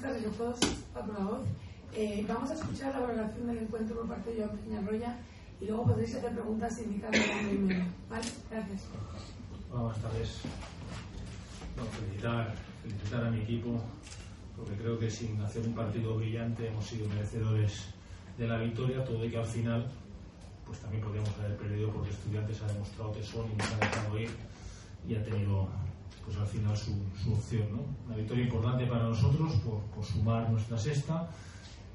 buenas tardes a todos. A voz. Eh, vamos a escuchar la valoración del encuentro por parte de Joan Peñarroya y luego podréis hacer preguntas indicando el medio. ¿Vale? Gracias. Buenas tardes. Bueno, felicitar, felicitar a mi equipo porque creo que sin hacer un partido brillante hemos sido merecedores de la victoria, todo de que al final pues también podríamos haber perdido porque Estudiantes ha demostrado que son y nos ha dejado ir y ha tenido pues al final su, opción. ¿no? Una victoria importante para nosotros por, sumar nuestra sexta,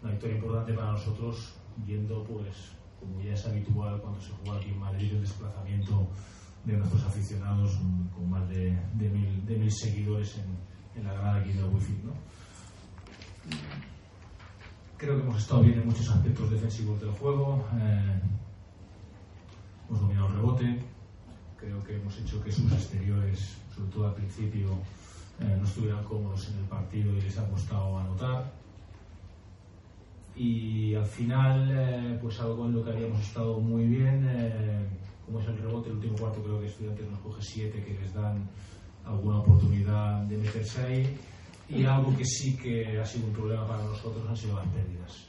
una victoria importante para nosotros yendo pues como ya es habitual cuando se juega aquí en Madrid el desplazamiento de nuestros aficionados con más de, mil, seguidores en, la grada aquí de Wifi. ¿no? Creo que hemos estado bien en muchos aspectos defensivos del juego. Eh, hemos dominado el rebote. Creo que hemos hecho que sus exteriores, sobre todo al principio, eh, no estuvieran cómodos en el partido y les ha costado anotar. Y al final, eh, pues algo en lo que habíamos estado muy bien, como es el rebote, el último cuarto creo que Estudiantes nos coge siete que les dan alguna oportunidad de meterse ahí y algo que sí que ha sido un problema para nosotros han sido las pérdidas.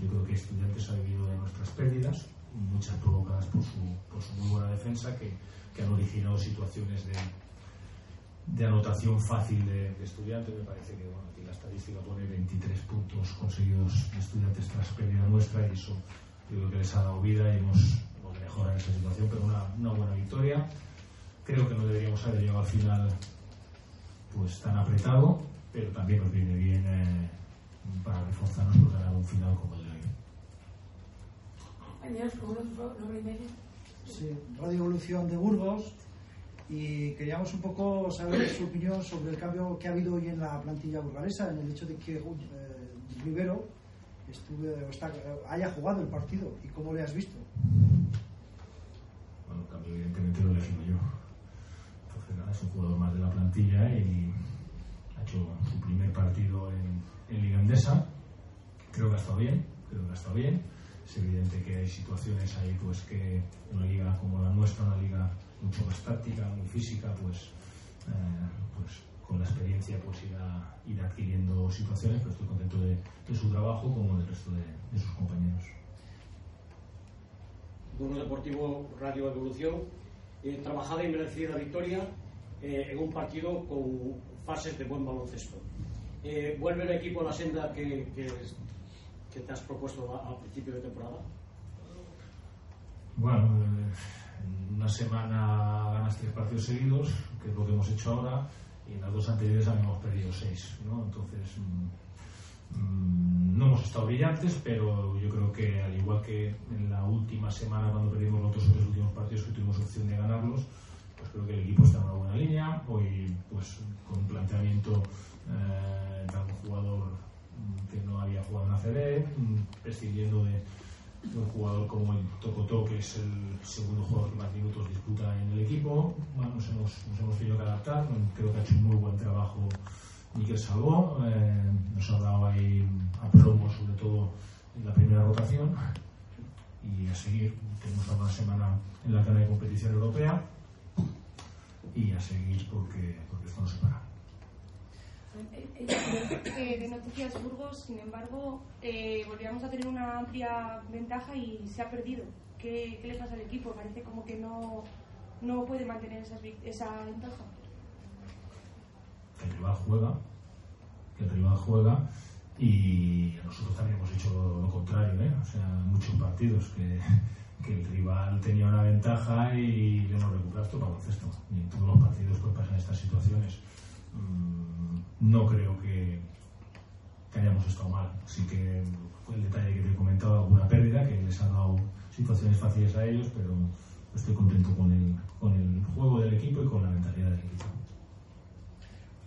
Yo creo que Estudiantes ha vivido de nuestras pérdidas, muchas provocadas por su, por su muy buena defensa, que, han originado situaciones de, anotación fácil de, Estudiantes. Me parece que bueno, aquí la estadística pone 23 puntos conseguidos de Estudiantes tras pérdida nuestra y eso creo que les ha dado vida y hemos, hemos mejorado esa situación, pero una, buena victoria. Creo que no deberíamos haber llegado al final pues tan apretado pero también nos viene bien eh, para reforzarnos por ganar un final como el. Sí, Radio Evolución de Burgos y queríamos un poco saber su opinión sobre el cambio que ha habido hoy en la plantilla burgalesa, en el hecho de que eh, Rivero estuve, haya jugado el partido y cómo le has visto. Bueno, el cambio evidentemente lo he elegido yo. Entonces nada, es un jugador más de la plantilla y su primer partido en, en Liga Endesa. Creo que ha estado bien, creo que ha estado bien. Es evidente que hay situaciones ahí pues que una liga como la nuestra, una liga mucho más táctica, muy física, pues, eh, pues con la experiencia pues irá, irá, adquiriendo situaciones, pero estoy contento de, su trabajo como del resto de, sus compañeros. Bueno Deportivo Radio Evolución, eh, trabajada y merecida victoria eh, en un partido con fases de buen baloncesto. Eh, ¿Vuelve el equipo a la senda que, que, te has propuesto al principio de temporada? Bueno, en una semana ganas tres partidos seguidos, que es lo que hemos hecho ahora, y en las dos anteriores habíamos perdido seis. ¿no? Entonces, mm, mm, no hemos estado brillantes, pero yo creo que al igual que en la última semana cuando perdimos los dos últimos partidos que tuvimos opción de ganarlos, pues creo que el equipo está en una buena línea. Hoy, pues con un planteamiento eh, que no había jugado en ACB, prescindiendo de, un jugador como el Tocoto, que es el segundo jugador que más minutos disputa en el equipo. nos, hemos, nos hemos tenido que adaptar. Creo que ha hecho un muy buen trabajo Miquel Salvó. Eh, nos ha dado ahí a promo, sobre todo en la primera rotación. Y a seguir, tenemos una semana en la cara de competición europea y a seguir porque, porque esto no se para. Eh, de Noticias Burgos, sin embargo, eh, volvíamos a tener una amplia ventaja y se ha perdido. ¿Qué, ¿Qué, le pasa al equipo? Parece como que no, no puede mantener esa, esa ventaja. El rival juega, el rival juega y nosotros también hemos hecho lo, contrario, ¿eh? o sea, muchos partidos que el rival tenía una ventaja y le hemos recuperado esto baloncesto. Y en todos los partidos pues pasan estas situaciones. Mm, no creo que, hayamos estado mal. Así que fue el detalle que te he comentado, alguna pérdida, que les ha dado situaciones fáciles a ellos, pero estoy contento con el, con el juego del equipo y con la mentalidad del equipo.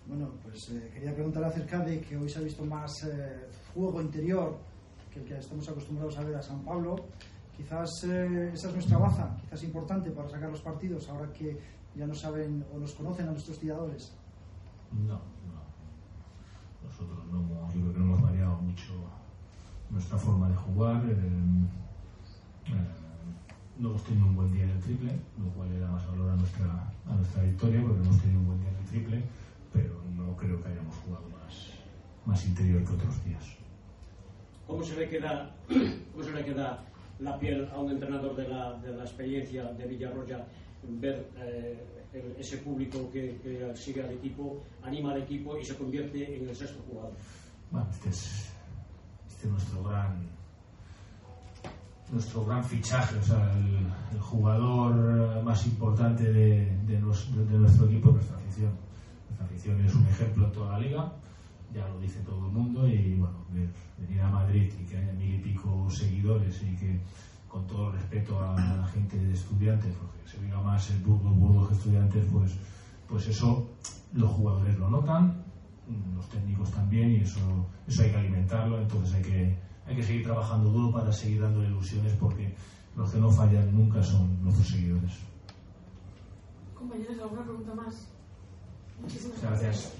Bueno, pues eh, quería preguntar acerca de que hoy se ha visto más eh, juego interior que el que estamos acostumbrados a ver a San Pablo. Quizás eh, esa es nuestra baza, quizás importante para sacar los partidos, ahora que ya no saben o nos conocen a nuestros tiradores. No, no. Nosotros no, yo creo que no hemos variado mucho nuestra forma de jugar. Eh, eh, no hemos tenido un buen día en el triple, lo cual le da más valor a nuestra, a nuestra victoria, porque hemos tenido un buen día en el triple, pero no creo que hayamos jugado más, más interior que otros días. ¿Cómo se le queda, cómo se le queda la piel a un entrenador de la, de la experiencia de Villarroya ver eh, ese público que, que sigue al equipo, anima al equipo y se convierte en el sexto jugador? Bueno, este es, este es nuestro gran nuestro gran fichaje, o sea, el, el jugador más importante de, de nos- de nuestro equipo es nuestra afición. Nuestra afición es un ejemplo en toda la liga, ya lo dice todo el mundo, y bueno, venir a Madrid y que haya mil y pico seguidores y que con todo respeto a de estudiantes, porque se oiga más el Burgos, Burgos que estudiantes, pues, pues eso los jugadores lo notan, los técnicos también, y eso, eso hay que alimentarlo, entonces hay que, hay que seguir trabajando duro para seguir dándole ilusiones, porque los que no fallan nunca son nuestros seguidores. Compañeros, ¿alguna pregunta más? Muchísimas Muchas gracias.